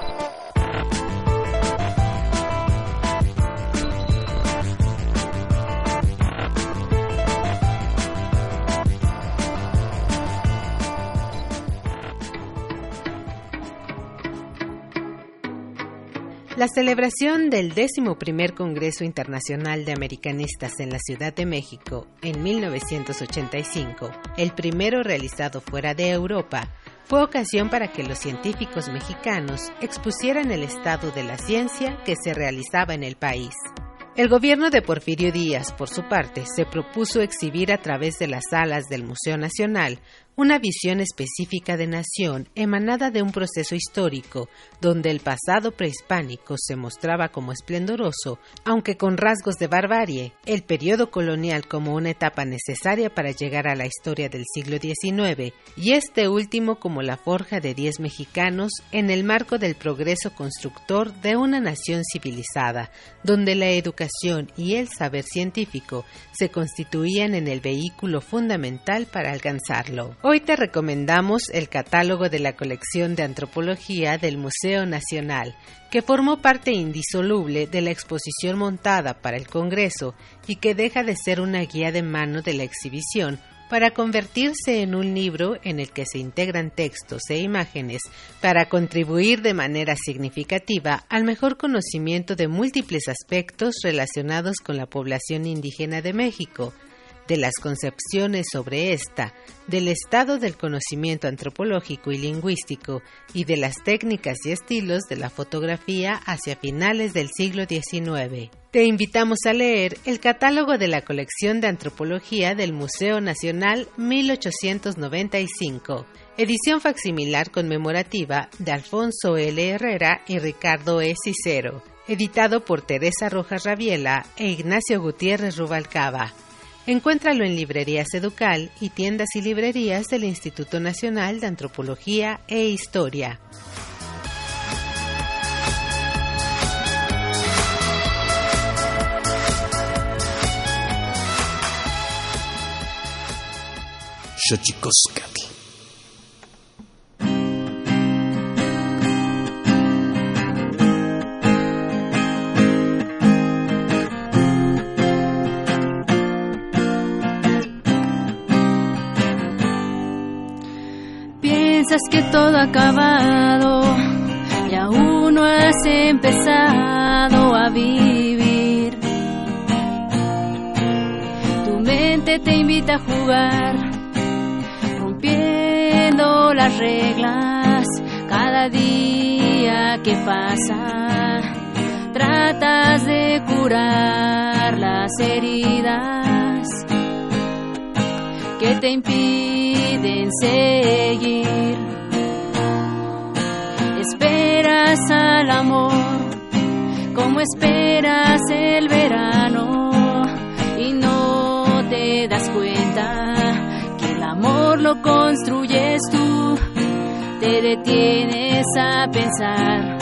La celebración del primer Congreso Internacional de Americanistas en la Ciudad de México en 1985, el primero realizado fuera de Europa, fue ocasión para que los científicos mexicanos expusieran el estado de la ciencia que se realizaba en el país. El gobierno de Porfirio Díaz, por su parte, se propuso exhibir a través de las salas del Museo Nacional una visión específica de nación emanada de un proceso histórico donde el pasado prehispánico se mostraba como esplendoroso, aunque con rasgos de barbarie, el periodo colonial como una etapa necesaria para llegar a la historia del siglo XIX y este último como la forja de diez mexicanos en el marco del progreso constructor de una nación civilizada, donde la educación y el saber científico se constituían en el vehículo fundamental para alcanzarlo. Hoy te recomendamos el catálogo de la colección de antropología del Museo Nacional, que formó parte indisoluble de la exposición montada para el Congreso y que deja de ser una guía de mano de la exhibición para convertirse en un libro en el que se integran textos e imágenes para contribuir de manera significativa al mejor conocimiento de múltiples aspectos relacionados con la población indígena de México, de las concepciones sobre esta, del estado del conocimiento antropológico y lingüístico y de las técnicas y estilos de la fotografía hacia finales del siglo XIX. Te invitamos a leer el catálogo de la colección de antropología del Museo Nacional 1895, edición facsimilar conmemorativa de Alfonso L. Herrera y Ricardo E. Cicero, editado por Teresa Rojas Rabiela e Ignacio Gutiérrez Rubalcaba. Encuéntralo en librerías Educal y tiendas y librerías del Instituto Nacional de Antropología e Historia. piensas acabado y aún no has empezado a vivir. Tu mente te invita a jugar, rompiendo las reglas cada día que pasa. Tratas de curar las heridas que te impiden seguir. Esperas al amor como esperas el verano y no te das cuenta que el amor lo construyes tú. Te detienes a pensar,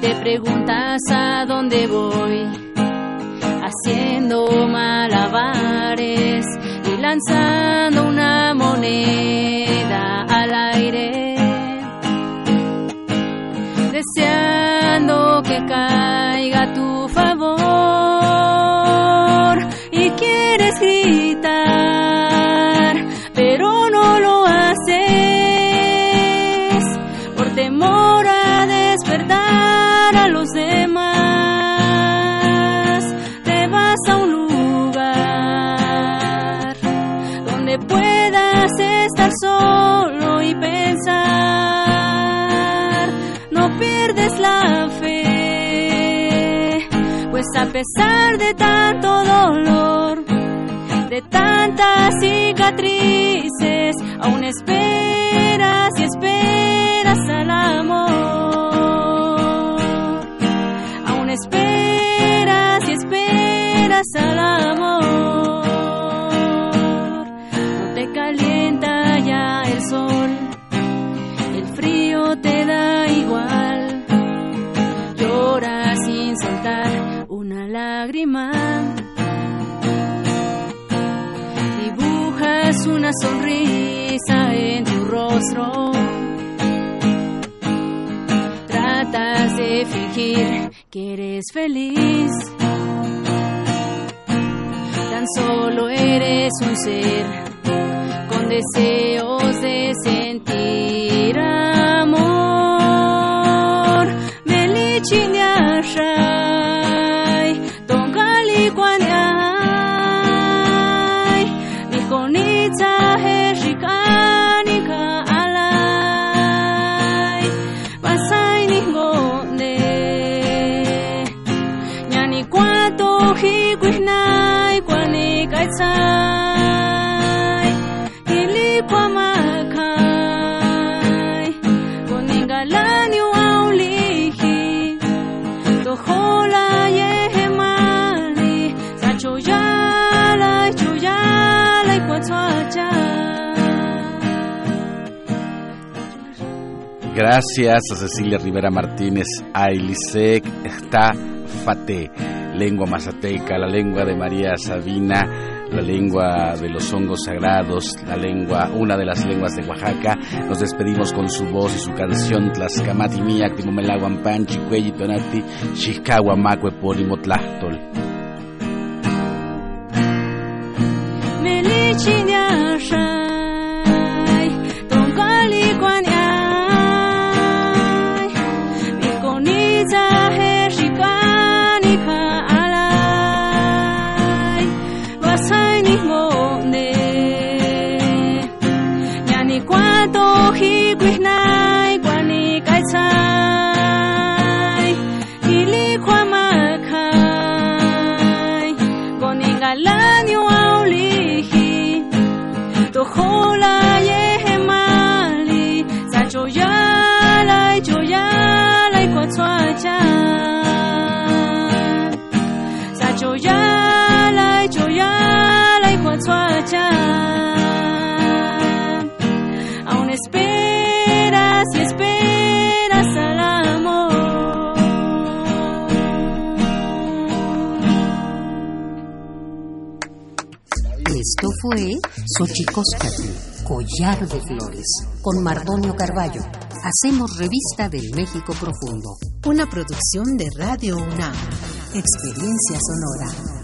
te preguntas a dónde voy, haciendo malabares lanzando una moneda deseando que caiga tu favor y quieres gritar, pero no lo haces por temor a despertar a los demás. Te vas a un puedas estar solo Pues a pesar de tanto dolor, de tantas cicatrices, aún esperas y esperas al amor. Aún esperas y esperas al amor. Sonrisa en tu rostro. Tratas de fingir que eres feliz. Tan solo eres un ser con deseos de sentir Gracias a Cecilia Rivera Martínez, a Elisec Fate, lengua mazateca, la lengua de María Sabina, la lengua de los hongos sagrados, la lengua, una de las lenguas de Oaxaca. Nos despedimos con su voz y su canción Tlaskamati Miak, Timomelaguan Panchi, Cuelli Tonati, Xicagua Macue Polimo Tlachtol. Ikuatsuacha. Sachoyala, choyala, ikuatsuacha. Aún esperas y esperas al amor. Esto fue Xochicóscatl, Collar de Flores, con Mardonio Carballo. Hacemos revista del México Profundo. Una producción de Radio UNAM. Experiencia sonora.